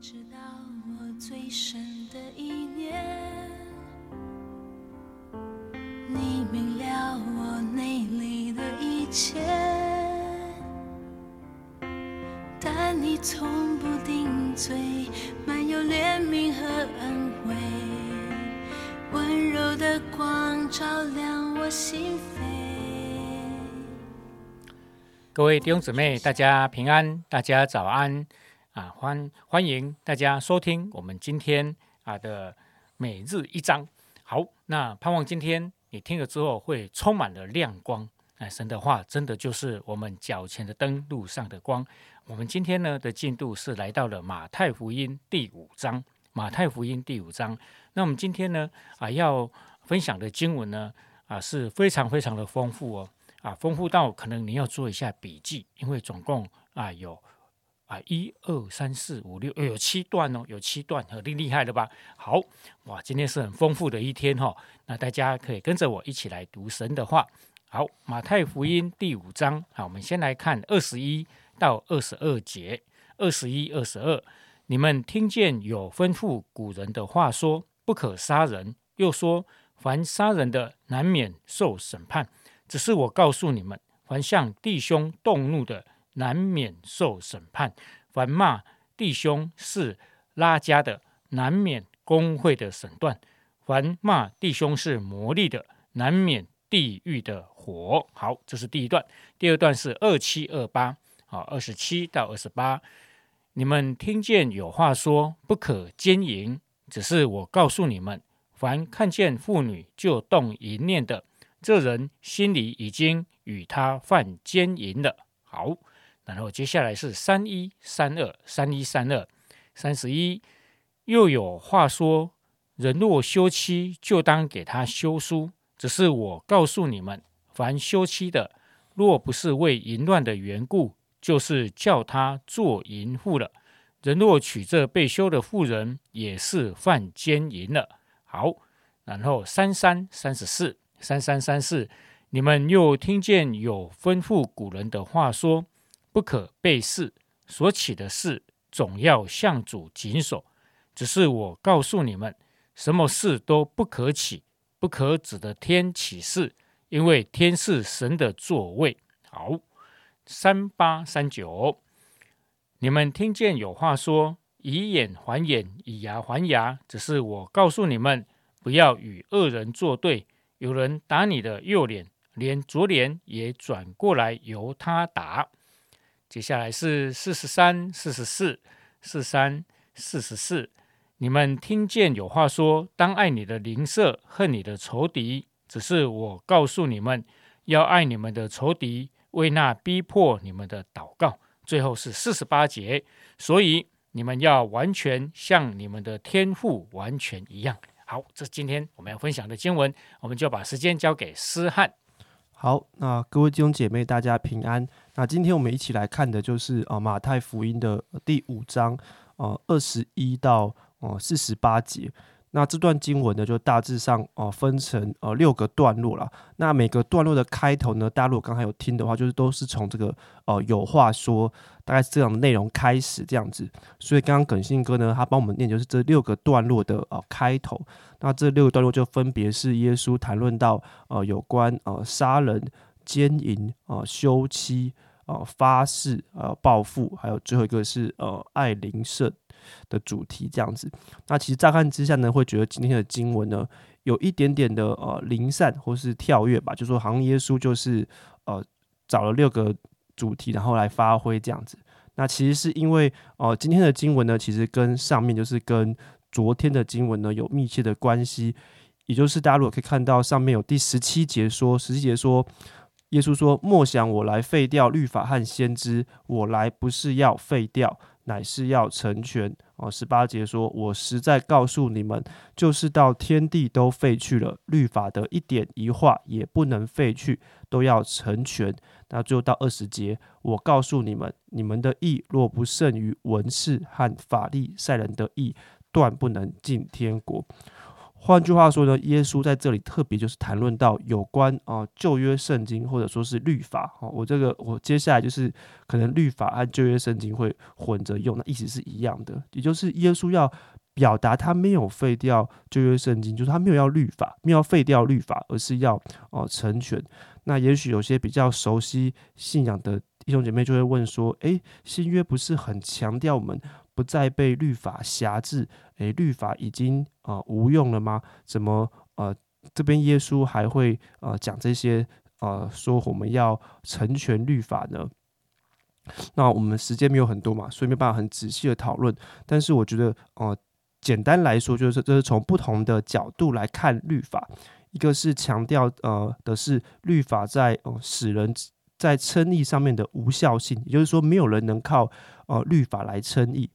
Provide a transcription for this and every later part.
直到我最深的一念，你明了我内里的一切，但你从不顶嘴，满有怜悯和恩惠，温柔的光照亮我心扉。各位弟兄姊妹，大家平安，大家早安啊！欢欢迎大家收听我们今天啊的每日一章。好，那盼望今天你听了之后会充满了亮光。哎，神的话真的就是我们脚前的灯，路上的光。我们今天呢的进度是来到了马太福音第五章。马太福音第五章，那我们今天呢啊要分享的经文呢啊是非常非常的丰富哦。啊，丰富到可能你要做一下笔记，因为总共啊有啊一二三四五六，有七段哦，有七段，很厉害了吧？好，哇，今天是很丰富的一天哈。那大家可以跟着我一起来读神的话。好，马太福音第五章，好，我们先来看二十一到二十二节。二十一、二十二，你们听见有吩咐古人的话说，不可杀人，又说凡杀人的，难免受审判。只是我告诉你们，凡向弟兄动怒的，难免受审判；凡骂弟兄是拉家的，难免工会的审断；凡骂弟兄是魔力的，难免地狱的火。好，这是第一段。第二段是二七二八，好，二十七到二十八。你们听见有话说，不可奸淫。只是我告诉你们，凡看见妇女就动淫念的。这人心里已经与他犯奸淫了。好，然后接下来是三一三二三一三二三十一，又有话说：人若休妻，就当给他休书。只是我告诉你们，凡休妻的，若不是为淫乱的缘故，就是叫他做淫妇了。人若娶这被休的妇人，也是犯奸淫了。好，然后三三三十四。三三三四，你们又听见有吩咐古人的话说：“不可背誓，所起的事总要向主谨守。”只是我告诉你们，什么事都不可起，不可指的天起誓，因为天是神的座位。好，三八三九，你们听见有话说：“以眼还眼，以牙还牙。”只是我告诉你们，不要与恶人作对。有人打你的右脸，连左脸也转过来由他打。接下来是四十三、四十四、四三、四十四。你们听见有话说：当爱你的邻舍，恨你的仇敌。只是我告诉你们，要爱你们的仇敌，为那逼迫你们的祷告。最后是四十八节。所以你们要完全像你们的天赋完全一样。好，这是今天我们要分享的经文，我们就把时间交给思翰。好，那各位弟兄姐妹，大家平安。那今天我们一起来看的就是啊马太福音的第五章，呃二十一到呃四十八节。那这段经文呢，就大致上哦分成呃六个段落了。那每个段落的开头呢，大家如果刚才有听的话，就是都是从这个呃有话说，大概是这样的内容开始这样子。所以刚刚耿信哥呢，他帮我们念就是这六个段落的呃开头。那这六个段落就分别是耶稣谈论到呃有关呃杀人、奸淫、啊休妻、啊发誓、呃报复，还有最后一个是呃爱邻舍。的主题这样子，那其实乍看之下呢，会觉得今天的经文呢，有一点点的呃零散或是跳跃吧，就说好像耶稣就是呃找了六个主题，然后来发挥这样子。那其实是因为呃今天的经文呢，其实跟上面就是跟昨天的经文呢有密切的关系，也就是大家如果可以看到上面有第十七节说，十七节说耶稣说：“莫想我来废掉律法和先知，我来不是要废掉。”乃是要成全哦。十八节说：“我实在告诉你们，就是到天地都废去了，律法的一点一画也不能废去，都要成全。”那最后到二十节，我告诉你们，你们的义若不胜于文士和法利赛人的义，断不能进天国。换句话说呢，耶稣在这里特别就是谈论到有关啊旧约圣经或者说是律法哦，我这个我接下来就是可能律法和旧约圣经会混着用，那意思是一样的，也就是耶稣要表达他没有废掉旧约圣经，就是他没有要律法，没有废掉律法，而是要哦成全。那也许有些比较熟悉信仰的弟兄姐妹就会问说：，诶，新约不是很强调我们？不再被律法辖制，诶，律法已经啊无用了吗？怎么呃这边耶稣还会呃讲这些呃说我们要成全律法呢？那我们时间没有很多嘛，所以没办法很仔细的讨论。但是我觉得呃简单来说，就是这是从不同的角度来看律法，一个是强调呃的是律法在呃使人在称义上面的无效性，也就是说没有人能靠呃律法来称义。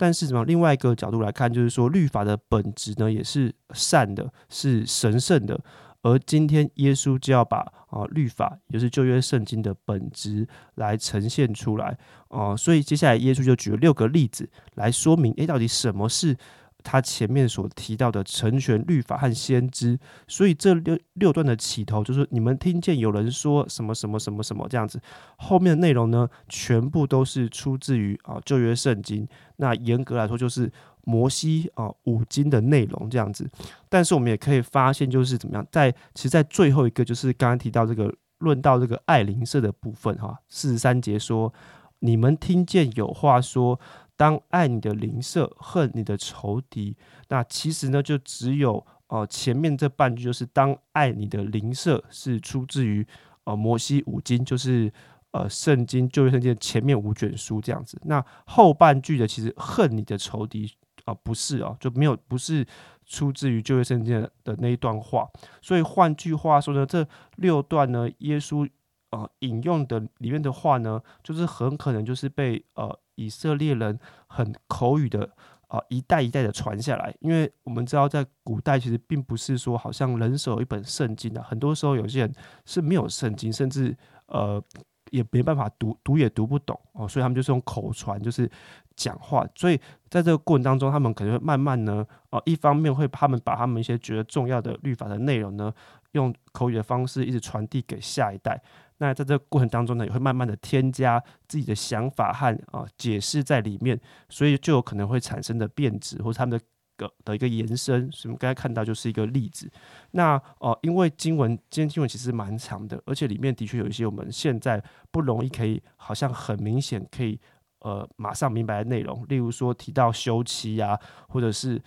但是，什么？另外一个角度来看，就是说，律法的本质呢，也是善的，是神圣的。而今天，耶稣就要把啊律法，也就是旧约圣经的本质来呈现出来啊。所以，接下来耶稣就举了六个例子来说明，诶，到底什么是？他前面所提到的成全律法和先知，所以这六六段的起头就是你们听见有人说什么什么什么什么这样子，后面的内容呢，全部都是出自于啊旧约圣经。那严格来说就是摩西啊五经的内容这样子。但是我们也可以发现，就是怎么样，在其实，在最后一个就是刚刚提到这个论到这个爱灵舍的部分哈，四十三节说，你们听见有话说。当爱你的邻舍，恨你的仇敌。那其实呢，就只有呃前面这半句，就是当爱你的邻舍，是出自于呃摩西五经，就是呃圣经旧约圣经前面五卷书这样子。那后半句的其实恨你的仇敌啊，不是哦，就没有不是出自于旧约圣经的那一段话。所以换句话说呢，这六段呢，耶稣呃引用的里面的话呢，就是很可能就是被呃。以色列人很口语的啊，一代一代的传下来。因为我们知道，在古代其实并不是说好像人手一本圣经的，很多时候有些人是没有圣经，甚至呃也没办法读，读也读不懂哦，所以他们就是用口传，就是讲话。所以在这个过程当中，他们可能会慢慢呢，哦，一方面会他们把他们一些觉得重要的律法的内容呢，用口语的方式一直传递给下一代。那在这个过程当中呢，也会慢慢的添加自己的想法和啊解释在里面，所以就有可能会产生的变质或者他们的个的一个延伸。所以我们刚才看到就是一个例子。那哦，因为经文今天经文其实蛮长的，而且里面的确有一些我们现在不容易可以好像很明显可以呃马上明白的内容，例如说提到休妻啊，或者是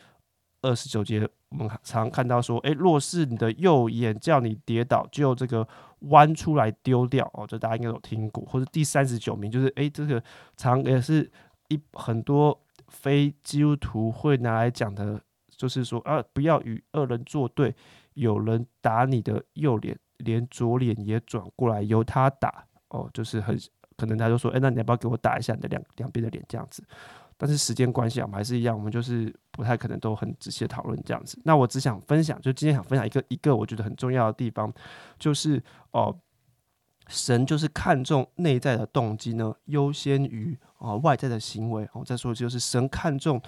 二十九节。我们常看到说，诶，若是你的右眼叫你跌倒，就这个弯出来丢掉哦，这大家应该有听过。或者第三十九名就是，诶，这个常也是一很多非基督徒会拿来讲的，就是说啊，不要与恶人作对。有人打你的右脸，连左脸也转过来由他打哦，就是很可能他就说，诶，那你要不要给我打一下你的两两边的脸这样子？但是时间关系啊，我们还是一样，我们就是不太可能都很仔细的讨论这样子。那我只想分享，就今天想分享一个一个我觉得很重要的地方，就是哦，神就是看重内在的动机呢，优先于啊外在的行为。我再说，就是神看重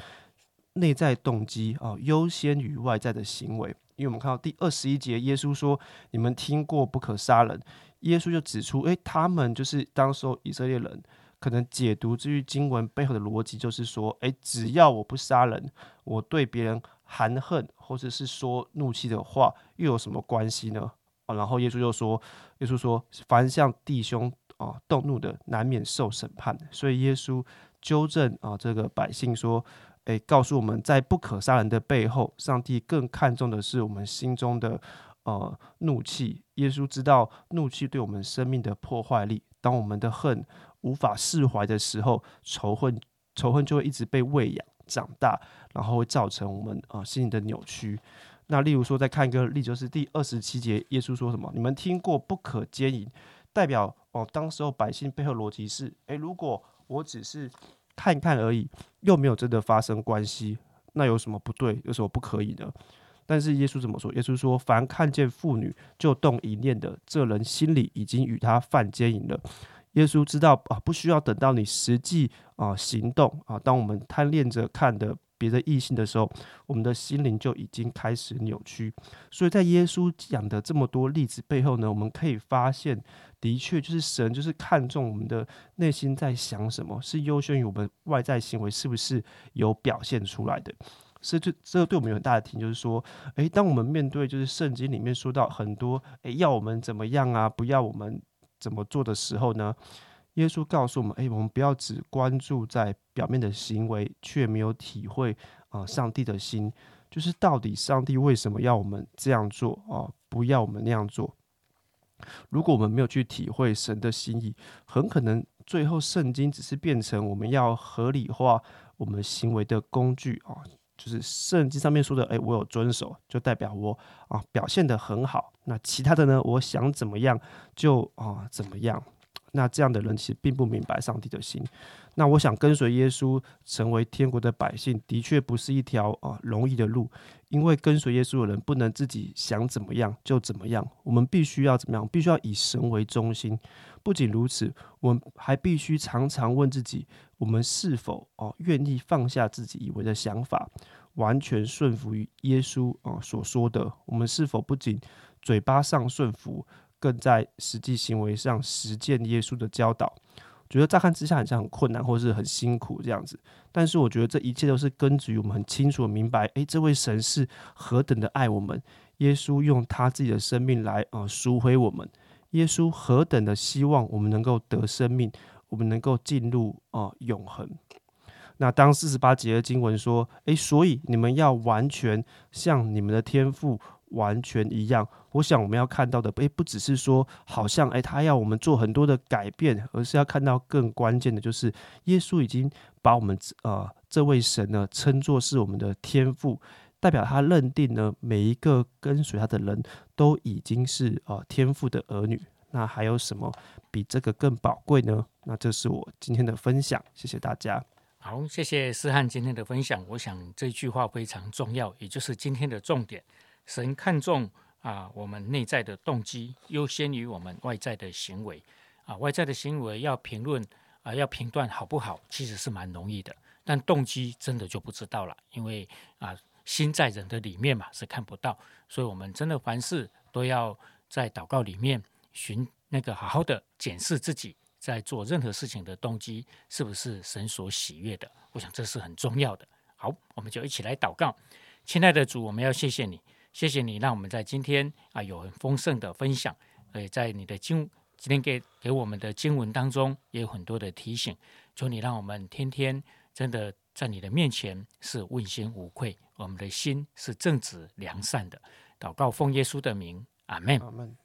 内在动机啊，优先于外在的行为。因为我们看到第二十一节，耶稣说：“你们听过不可杀人。”耶稣就指出，诶，他们就是当时候以色列人。可能解读这句经文背后的逻辑，就是说，诶，只要我不杀人，我对别人含恨或者是说怒气的话，又有什么关系呢？啊，然后耶稣就说，耶稣说，凡向弟兄啊动怒的，难免受审判。所以耶稣纠正啊这个百姓说，诶，告诉我们在不可杀人的背后，上帝更看重的是我们心中的呃怒气。耶稣知道怒气对我们生命的破坏力，当我们的恨。无法释怀的时候，仇恨仇恨就会一直被喂养长大，然后会造成我们啊心理的扭曲。那例如说，再看一个例，就是第二十七节，耶稣说什么？你们听过不可奸淫，代表哦，当时候百姓背后逻辑是：诶，如果我只是看看而已，又没有真的发生关系，那有什么不对？有什么不可以呢？但是耶稣怎么说？耶稣说：凡看见妇女就动淫念的，这人心里已经与他犯奸淫了。耶稣知道啊，不需要等到你实际啊行动啊。当我们贪恋着看的别的异性的时候，我们的心灵就已经开始扭曲。所以在耶稣讲的这么多例子背后呢，我们可以发现，的确就是神就是看重我们的内心在想什么，是优先于我们外在行为是不是有表现出来的。所以这这个对我们有很大的提醒，就是说，诶，当我们面对就是圣经里面说到很多，诶，要我们怎么样啊，不要我们怎么做的时候呢？耶稣告诉我们：“诶，我们不要只关注在表面的行为，却没有体会啊上帝的心。就是到底上帝为什么要我们这样做啊？不要我们那样做？如果我们没有去体会神的心意，很可能最后圣经只是变成我们要合理化我们行为的工具啊。就是圣经上面说的，哎，我有遵守，就代表我啊表现的很好。那其他的呢？我想怎么样就啊怎么样。”那这样的人其实并不明白上帝的心。那我想跟随耶稣成为天国的百姓，的确不是一条啊容易的路。因为跟随耶稣的人不能自己想怎么样就怎么样，我们必须要怎么样？必须要以神为中心。不仅如此，我们还必须常常问自己：我们是否哦愿意放下自己以为的想法，完全顺服于耶稣啊所说的？我们是否不仅嘴巴上顺服？更在实际行为上实践耶稣的教导，觉得乍看之下好像很困难，或是很辛苦这样子。但是我觉得这一切都是根植于我们很清楚的明白，诶，这位神是何等的爱我们，耶稣用他自己的生命来啊赎回我们，耶稣何等的希望我们能够得生命，我们能够进入啊永恒。那当四十八节的经文说，诶，所以你们要完全像你们的天赋。完全一样。我想我们要看到的，诶，不只是说，好像诶，他要我们做很多的改变，而是要看到更关键的，就是耶稣已经把我们呃这位神呢称作是我们的天赋，代表他认定呢每一个跟随他的人都已经是呃天赋的儿女。那还有什么比这个更宝贵呢？那这是我今天的分享，谢谢大家。好，谢谢思翰今天的分享。我想这句话非常重要，也就是今天的重点。神看重啊，我们内在的动机优先于我们外在的行为啊。外在的行为要评论啊，要评断好不好，其实是蛮容易的。但动机真的就不知道了，因为啊，心在人的里面嘛，是看不到。所以，我们真的凡事都要在祷告里面寻那个好好的检视自己，在做任何事情的动机是不是神所喜悦的。我想这是很重要的。好，我们就一起来祷告，亲爱的主，我们要谢谢你。谢谢你，让我们在今天啊有很丰盛的分享，呃，在你的经今天给给我们的经文当中也有很多的提醒。求你让我们天天真的在你的面前是问心无愧，我们的心是正直良善的。祷告奉耶稣的名，阿门。阿门。